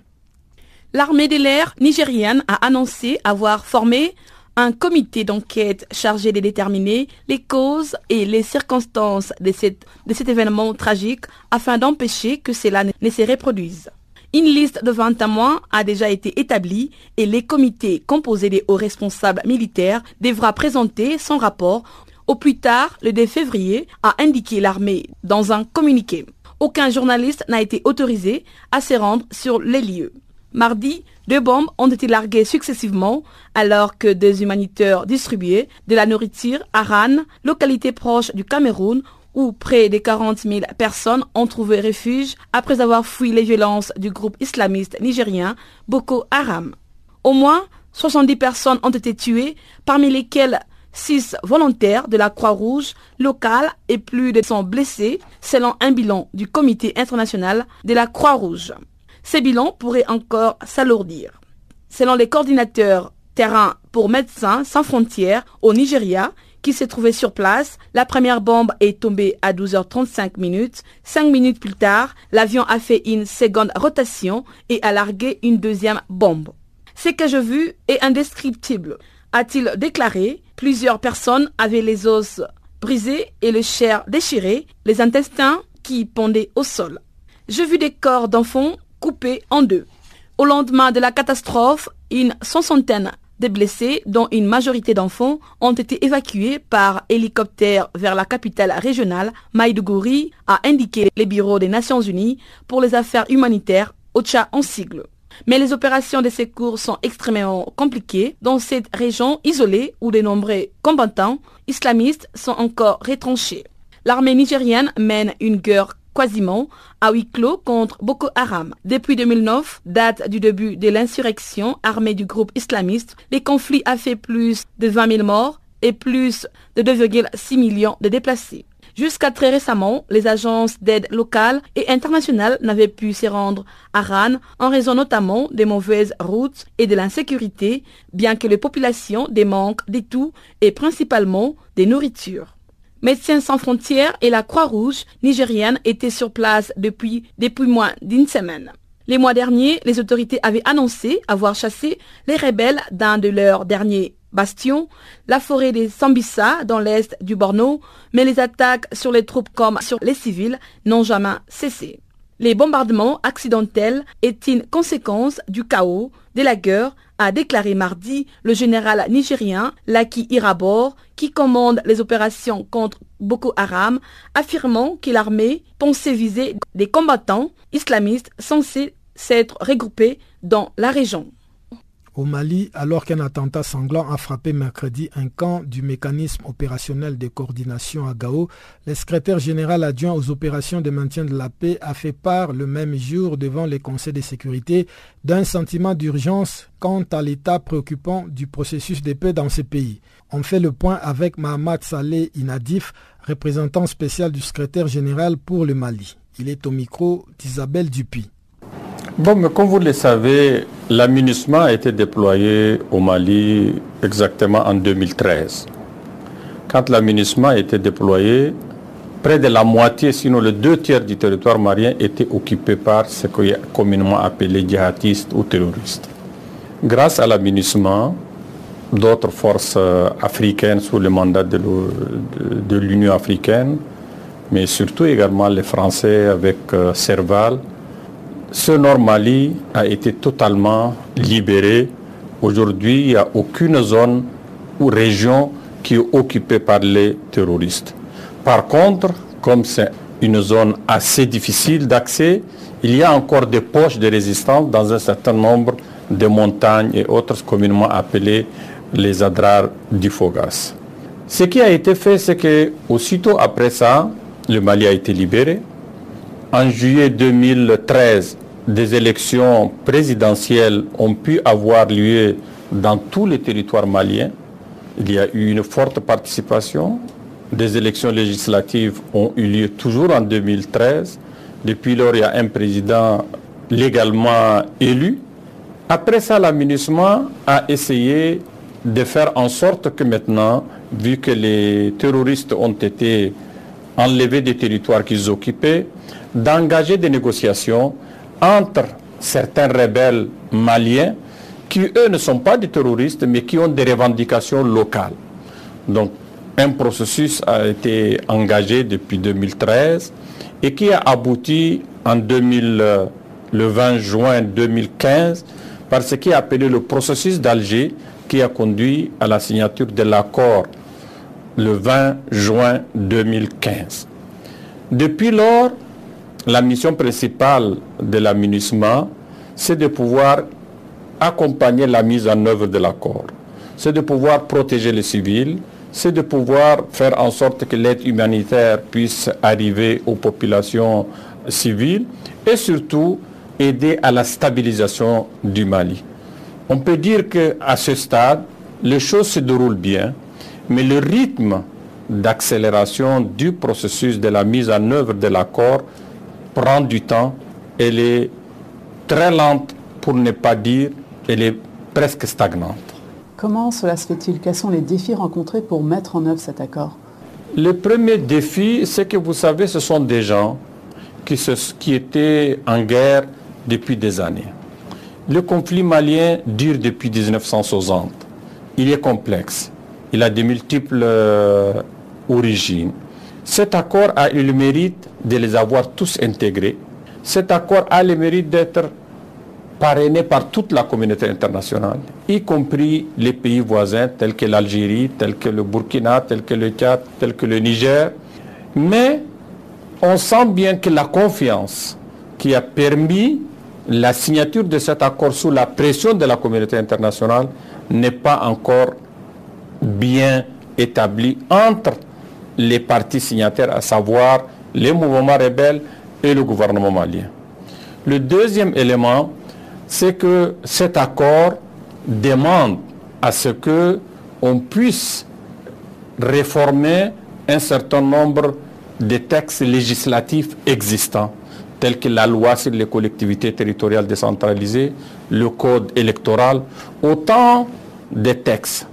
L'armée de l'air nigérienne a annoncé avoir formé un comité d'enquête chargé de déterminer les causes et les circonstances de cet événement tragique afin d'empêcher que cela ne se reproduise. Une liste de 20 témoins a déjà été établie et les comités composés des hauts responsables militaires devra présenter son rapport au plus tard le 2 février, a indiqué l'armée dans un communiqué. Aucun journaliste n'a été autorisé à se rendre sur les lieux. Mardi, deux bombes ont été larguées successivement alors que des humanitaires distribuaient de la nourriture à Ran, localité proche du Cameroun, où près de 40 000 personnes ont trouvé refuge après avoir fui les violences du groupe islamiste nigérien Boko Haram. Au moins 70 personnes ont été tuées, parmi lesquelles 6 volontaires de la Croix-Rouge locale et plus de 100 blessés, selon un bilan du Comité international de la Croix-Rouge. Ces bilans pourraient encore s'alourdir. Selon les coordinateurs terrain pour Médecins sans frontières au Nigeria, qui s'est trouvé sur place. La première bombe est tombée à 12h35 minutes. Cinq minutes plus tard, l'avion a fait une seconde rotation et a largué une deuxième bombe. Ce que j'ai vu est indescriptible, a-t-il déclaré. Plusieurs personnes avaient les os brisés et le chair déchiré, les intestins qui pendaient au sol. J'ai vu des corps d'enfants coupés en deux. Au lendemain de la catastrophe, une soixantaine des blessés, dont une majorité d'enfants, ont été évacués par hélicoptère vers la capitale régionale, Maïdougouri, a indiqué les bureaux des Nations Unies pour les affaires humanitaires, OCHA en sigle. Mais les opérations de secours sont extrêmement compliquées dans cette région isolée où de nombreux combattants islamistes sont encore retranchés. L'armée nigérienne mène une guerre quasiment à huis clos contre Boko Haram. Depuis 2009, date du début de l'insurrection armée du groupe islamiste, les conflits a fait plus de 20 000 morts et plus de 2,6 millions de déplacés. Jusqu'à très récemment, les agences d'aide locales et internationales n'avaient pu se rendre à Ran en raison notamment des mauvaises routes et de l'insécurité, bien que les populations démanquent de tout et principalement des nourritures. Médecins sans frontières et la Croix-Rouge nigérienne étaient sur place depuis, depuis moins d'une semaine. Les mois derniers, les autorités avaient annoncé avoir chassé les rebelles d'un de leurs derniers bastions, la forêt des Sambisa dans l'est du Borno, mais les attaques sur les troupes comme sur les civils n'ont jamais cessé. Les bombardements accidentels est une conséquence du chaos, de la guerre, a déclaré mardi le général nigérien Laki Irabor, qui commande les opérations contre Boko Haram, affirmant que l'armée pensait viser des combattants islamistes censés s'être regroupés dans la région. Au Mali, alors qu'un attentat sanglant a frappé mercredi un camp du mécanisme opérationnel de coordination à Gao, le secrétaire général adjoint aux opérations de maintien de la paix a fait part le même jour devant les conseils de sécurité d'un sentiment d'urgence quant à l'état préoccupant du processus de paix dans ce pays. On fait le point avec Mahamad Saleh Inadif, représentant spécial du secrétaire général pour le Mali. Il est au micro d'Isabelle Dupuis. Bon, mais comme vous le savez, l'amunissement a été déployé au Mali exactement en 2013. Quand l'amunissement a été déployé, près de la moitié, sinon les deux tiers du territoire malien était occupé par ce qu'on est communément appelé djihadistes ou terroristes. Grâce à l'amunissement, d'autres forces euh, africaines sous le mandat de l'Union africaine, mais surtout également les Français avec euh, Serval, ce Nord Mali a été totalement libéré. Aujourd'hui, il n'y a aucune zone ou région qui est occupée par les terroristes. Par contre, comme c'est une zone assez difficile d'accès, il y a encore des poches de résistance dans un certain nombre de montagnes et autres communément appelées les adrars du Fogas. Ce qui a été fait, c'est que aussitôt après ça, le Mali a été libéré. En juillet 2013, des élections présidentielles ont pu avoir lieu dans tous les territoires maliens. Il y a eu une forte participation. Des élections législatives ont eu lieu toujours en 2013. Depuis lors, il y a un président légalement élu. Après ça, l'aménagement a essayé de faire en sorte que maintenant, vu que les terroristes ont été enlevés des territoires qu'ils occupaient, d'engager des négociations entre certains rebelles maliens qui, eux, ne sont pas des terroristes, mais qui ont des revendications locales. Donc, un processus a été engagé depuis 2013 et qui a abouti en 2000, le 20 juin 2015 par ce qui est appelé le processus d'Alger qui a conduit à la signature de l'accord le 20 juin 2015. Depuis lors, la mission principale de l'aménagement, c'est de pouvoir accompagner la mise en œuvre de l'accord. C'est de pouvoir protéger les civils, c'est de pouvoir faire en sorte que l'aide humanitaire puisse arriver aux populations civiles et surtout aider à la stabilisation du Mali. On peut dire qu'à ce stade, les choses se déroulent bien, mais le rythme d'accélération du processus de la mise en œuvre de l'accord prend du temps, elle est très lente pour ne pas dire, elle est presque stagnante. Comment cela se fait-il? Quels sont les défis rencontrés pour mettre en œuvre cet accord? Le premier défi, c'est que vous savez, ce sont des gens qui, se, qui étaient en guerre depuis des années. Le conflit malien dure depuis 1960. Il est complexe. Il a de multiples euh, origines. Cet accord a eu le mérite de les avoir tous intégrés. Cet accord a le mérite d'être parrainé par toute la communauté internationale, y compris les pays voisins tels que l'Algérie, tels que le Burkina, tels que le Tchad, tels que le Niger. Mais on sent bien que la confiance qui a permis la signature de cet accord sous la pression de la communauté internationale n'est pas encore bien établie entre les partis signataires, à savoir les mouvements rebelles et le gouvernement malien. Le deuxième élément, c'est que cet accord demande à ce que on puisse réformer un certain nombre de textes législatifs existants, tels que la loi sur les collectivités territoriales décentralisées, le code électoral, autant de textes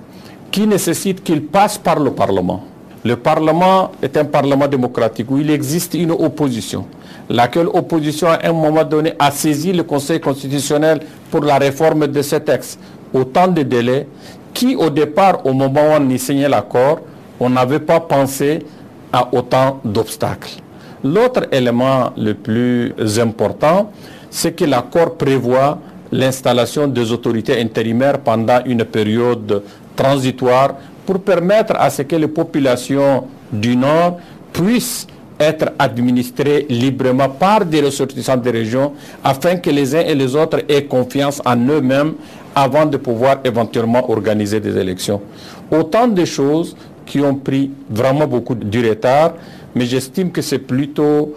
qui nécessitent qu'ils passent par le Parlement. Le Parlement est un Parlement démocratique où il existe une opposition, laquelle opposition à un moment donné a saisi le Conseil constitutionnel pour la réforme de ce texte. Autant de délais qui, au départ, au moment où on y signait l'accord, on n'avait pas pensé à autant d'obstacles. L'autre élément le plus important, c'est que l'accord prévoit l'installation des autorités intérimaires pendant une période transitoire pour permettre à ce que les populations du Nord puissent être administrées librement par des ressortissants des régions afin que les uns et les autres aient confiance en eux-mêmes avant de pouvoir éventuellement organiser des élections. Autant de choses qui ont pris vraiment beaucoup du retard, mais j'estime que c'est plutôt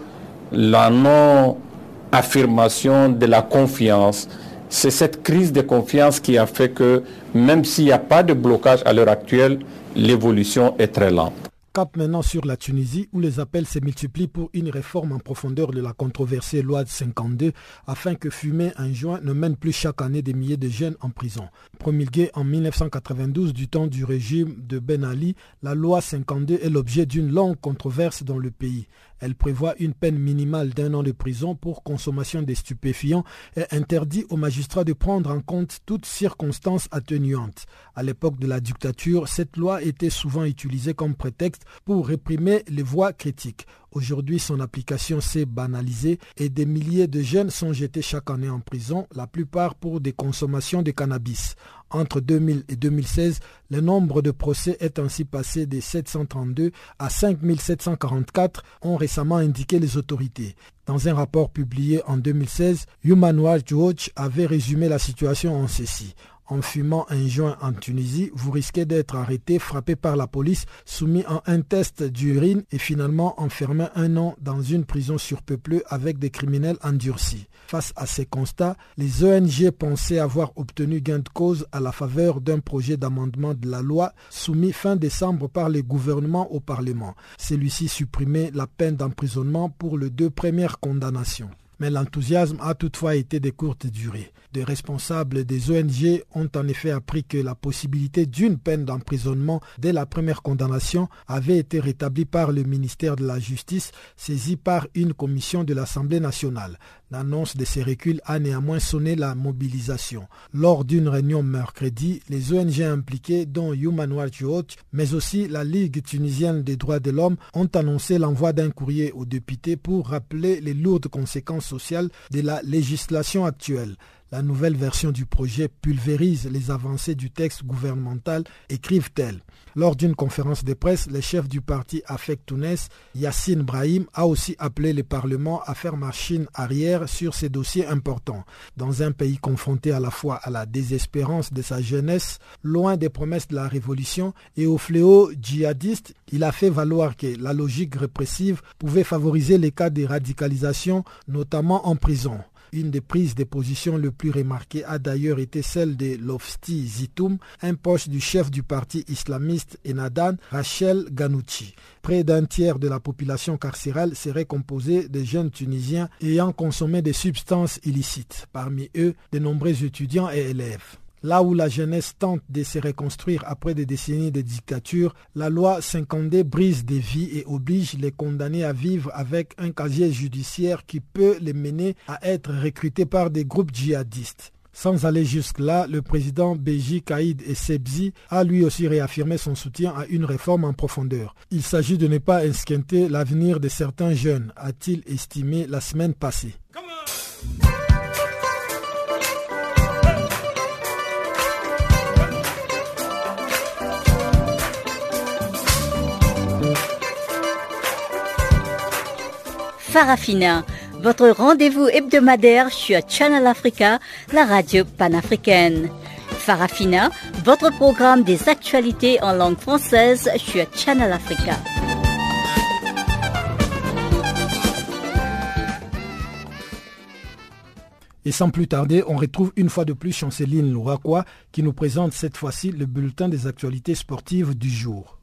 la non-affirmation de la confiance. C'est cette crise de confiance qui a fait que même s'il n'y a pas de blocage à l'heure actuelle, l'évolution est très lente. Cap maintenant sur la Tunisie où les appels se multiplient pour une réforme en profondeur de la controversée loi de 52 afin que fumer un joint ne mène plus chaque année des milliers de jeunes en prison. Promulguée en 1992 du temps du régime de Ben Ali, la loi 52 est l'objet d'une longue controverse dans le pays. Elle prévoit une peine minimale d'un an de prison pour consommation des stupéfiants et interdit aux magistrats de prendre en compte toutes circonstances atténuantes. À l'époque de la dictature, cette loi était souvent utilisée comme prétexte pour réprimer les voix critiques. Aujourd'hui, son application s'est banalisée et des milliers de jeunes sont jetés chaque année en prison, la plupart pour des consommations de cannabis. Entre 2000 et 2016, le nombre de procès est ainsi passé de 732 à 5744, ont récemment indiqué les autorités. Dans un rapport publié en 2016, Human Rights Watch avait résumé la situation en ceci. En fumant un joint en Tunisie, vous risquez d'être arrêté, frappé par la police, soumis à un test d'urine et finalement enfermé un an dans une prison surpeuplée avec des criminels endurcis. Face à ces constats, les ONG pensaient avoir obtenu gain de cause à la faveur d'un projet d'amendement de la loi soumis fin décembre par les gouvernements au Parlement. Celui-ci supprimait la peine d'emprisonnement pour les deux premières condamnations mais l'enthousiasme a toutefois été de courte durée. Des responsables des ONG ont en effet appris que la possibilité d'une peine d'emprisonnement dès la première condamnation avait été rétablie par le ministère de la Justice, saisi par une commission de l'Assemblée nationale. L'annonce de ces reculs a néanmoins sonné la mobilisation. Lors d'une réunion mercredi, les ONG impliquées, dont Human Rights Watch, mais aussi la Ligue tunisienne des droits de l'homme, ont annoncé l'envoi d'un courrier aux députés pour rappeler les lourdes conséquences sociales de la législation actuelle. La nouvelle version du projet pulvérise les avancées du texte gouvernemental, écrivent-elles. Lors d'une conférence de presse, le chef du parti AFEC Tounes, Yassine Brahim, a aussi appelé le Parlement à faire machine arrière sur ces dossiers importants. Dans un pays confronté à la fois à la désespérance de sa jeunesse, loin des promesses de la révolution et au fléau djihadiste, il a fait valoir que la logique répressive pouvait favoriser les cas de radicalisation, notamment en prison. Une des prises de position les plus remarquées a d'ailleurs été celle de Lofsti Zitoum, un poche du chef du parti islamiste Enadan, Rachel Ganouchi. Près d'un tiers de la population carcérale serait composée de jeunes Tunisiens ayant consommé des substances illicites, parmi eux de nombreux étudiants et élèves. Là où la jeunesse tente de se reconstruire après des décennies de dictature, la loi 52 brise des vies et oblige les condamnés à vivre avec un casier judiciaire qui peut les mener à être recrutés par des groupes djihadistes. Sans aller jusque-là, le président Beji Kaïd Essebsi a lui aussi réaffirmé son soutien à une réforme en profondeur. Il s'agit de ne pas esquinter l'avenir de certains jeunes, a-t-il estimé la semaine passée. Farafina, votre rendez-vous hebdomadaire sur Channel Africa, la radio panafricaine. Farafina, votre programme des actualités en langue française sur Channel Africa. Et sans plus tarder, on retrouve une fois de plus Chanceline Louraquois qui nous présente cette fois-ci le bulletin des actualités sportives du jour.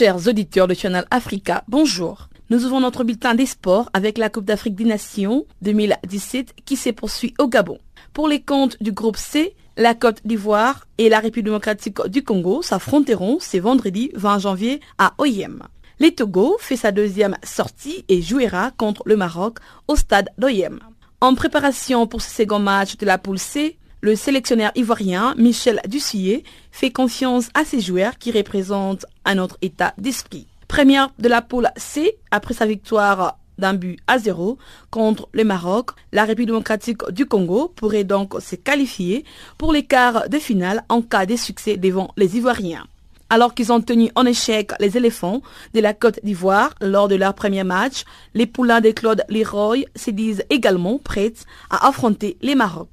Chers auditeurs de Channel Africa, bonjour. Nous ouvrons notre bulletin des sports avec la Coupe d'Afrique des Nations 2017 qui se poursuit au Gabon. Pour les comptes du groupe C, la Côte d'Ivoire et la République démocratique du Congo s'affronteront ce vendredi 20 janvier à Oyem. Les Togo fait sa deuxième sortie et jouera contre le Maroc au stade d'Oyem. En préparation pour ce second match de la poule C, le sélectionneur ivoirien Michel Dussier fait confiance à ses joueurs qui représentent un autre état d'esprit. Première de la poule C, après sa victoire d'un but à zéro contre le Maroc, la République démocratique du Congo pourrait donc se qualifier pour les quarts de finale en cas de succès devant les Ivoiriens. Alors qu'ils ont tenu en échec les éléphants de la Côte d'Ivoire lors de leur premier match, les poulains de Claude Leroy se disent également prêts à affronter les Maroc.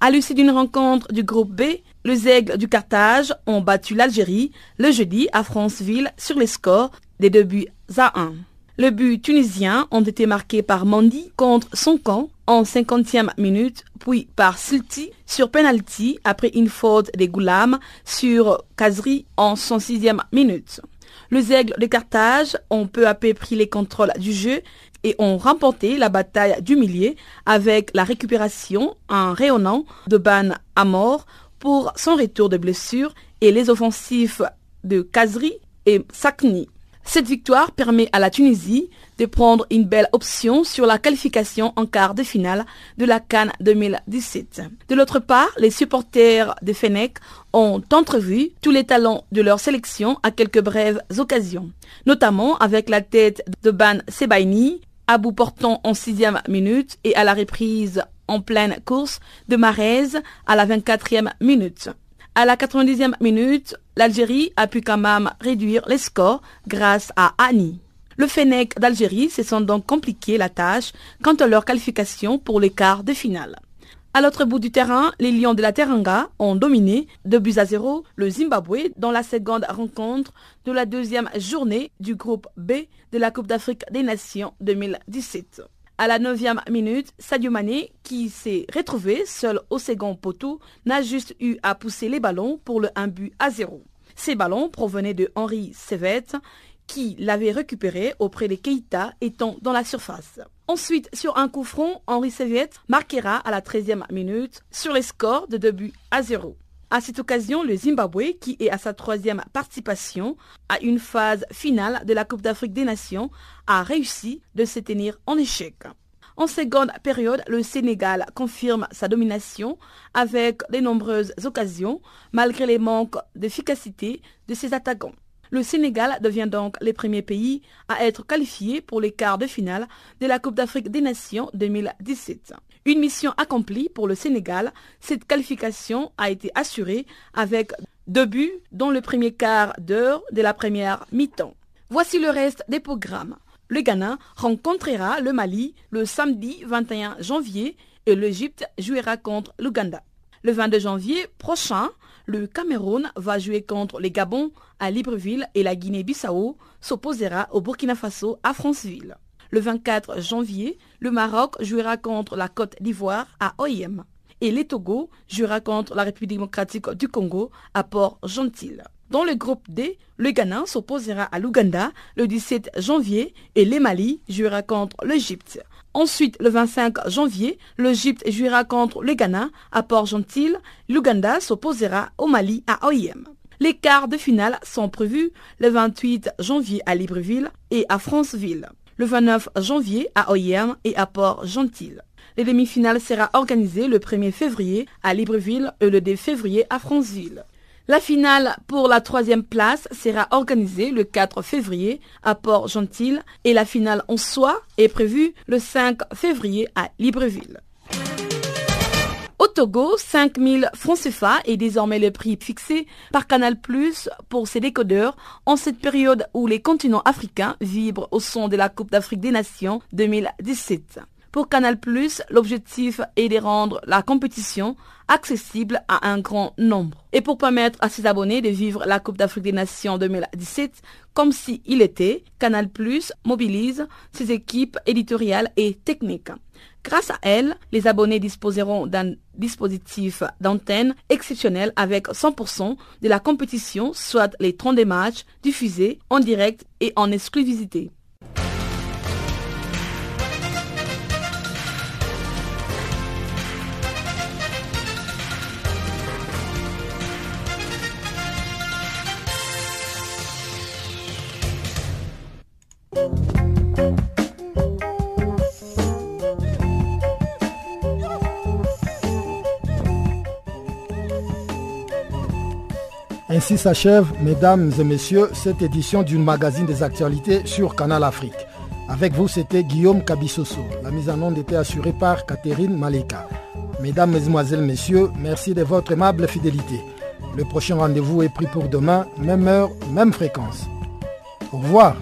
À l'issue d'une rencontre du groupe B, les Aigles du Carthage ont battu l'Algérie le jeudi à Franceville sur les scores des deux buts à 1. Le but tunisien ont été marqués par Mandi contre son en 50e minute, puis par Silti sur penalty après une faute des Goulam sur Kazri en 106e minute. Les aigles de Carthage ont peu à peu pris les contrôles du jeu et ont remporté la bataille du millier avec la récupération en rayonnant de Ban à mort pour son retour de blessure et les offensifs de Kazri et Sakni. Cette victoire permet à la Tunisie de prendre une belle option sur la qualification en quart de finale de la Cannes 2017. De l'autre part, les supporters de Fennec ont entrevu tous les talents de leur sélection à quelques brèves occasions, notamment avec la tête de Ban Sebaini, à bout portant en sixième minute et à la reprise en pleine course de Marez à la 24e minute. À la 90e minute, l'Algérie a pu quand même réduire les scores grâce à Annie. Le Fennec d'Algérie se sont donc compliqué la tâche quant à leur qualification pour les quarts de finale. À l'autre bout du terrain, les Lions de la Teranga ont dominé de buts à zéro le Zimbabwe dans la seconde rencontre de la deuxième journée du groupe B de la Coupe d'Afrique des Nations 2017. À la neuvième minute, Sadio Mané, qui s'est retrouvé seul au second poteau, n'a juste eu à pousser les ballons pour le 1 but à 0. Ces ballons provenaient de Henri Sevet, qui l'avait récupéré auprès de Keita étant dans la surface. Ensuite, sur un coup franc, Henri Sevet marquera à la 13e minute sur les scores de 2 buts à 0. À cette occasion, le Zimbabwe, qui est à sa troisième participation à une phase finale de la Coupe d'Afrique des Nations, a réussi de se tenir en échec. En seconde période, le Sénégal confirme sa domination avec de nombreuses occasions, malgré les manques d'efficacité de ses attaquants. Le Sénégal devient donc le premier pays à être qualifié pour les quarts de finale de la Coupe d'Afrique des Nations 2017. Une mission accomplie pour le Sénégal, cette qualification a été assurée avec deux buts dans le premier quart d'heure de la première mi-temps. Voici le reste des programmes. Le Ghana rencontrera le Mali le samedi 21 janvier et l'Égypte jouera contre l'Ouganda. Le 22 janvier prochain, le Cameroun va jouer contre les Gabon à Libreville et la Guinée-Bissau s'opposera au Burkina Faso à Franceville. Le 24 janvier, le Maroc jouera contre la Côte d'Ivoire à Oyem et les Togo jouera contre la République démocratique du Congo à Port-Gentil. Dans le groupe D, le Ghana s'opposera à l'Ouganda le 17 janvier et les Mali jouera contre l'Égypte. Ensuite, le 25 janvier, l'Égypte jouera contre le Ghana à Port-Gentil. L'Ouganda s'opposera au Mali à Oyem. Les quarts de finale sont prévus le 28 janvier à Libreville et à Franceville, le 29 janvier à Oyem et à Port-Gentil. Les demi-finales sera organisées le 1er février à Libreville et le 2 février à Franceville. La finale pour la troisième place sera organisée le 4 février à Port-Gentil et la finale en soi est prévue le 5 février à Libreville. Au Togo, 5000 francs CFA est désormais le prix fixé par Canal Plus pour ses décodeurs en cette période où les continents africains vibrent au son de la Coupe d'Afrique des Nations 2017. Pour Canal+, l'objectif est de rendre la compétition accessible à un grand nombre. Et pour permettre à ses abonnés de vivre la Coupe d'Afrique des Nations 2017 comme s'il il était, Canal+, mobilise ses équipes éditoriales et techniques. Grâce à elle, les abonnés disposeront d'un dispositif d'antenne exceptionnel avec 100% de la compétition, soit les 30 matchs diffusés en direct et en exclusivité. Ainsi s'achève, mesdames et messieurs, cette édition d'une magazine des actualités sur Canal Afrique. Avec vous, c'était Guillaume Kabissoso. La mise en onde était assurée par Catherine Maleka. Mesdames, Mesdemoiselles, Messieurs, merci de votre aimable fidélité. Le prochain rendez-vous est pris pour demain, même heure, même fréquence. Au revoir.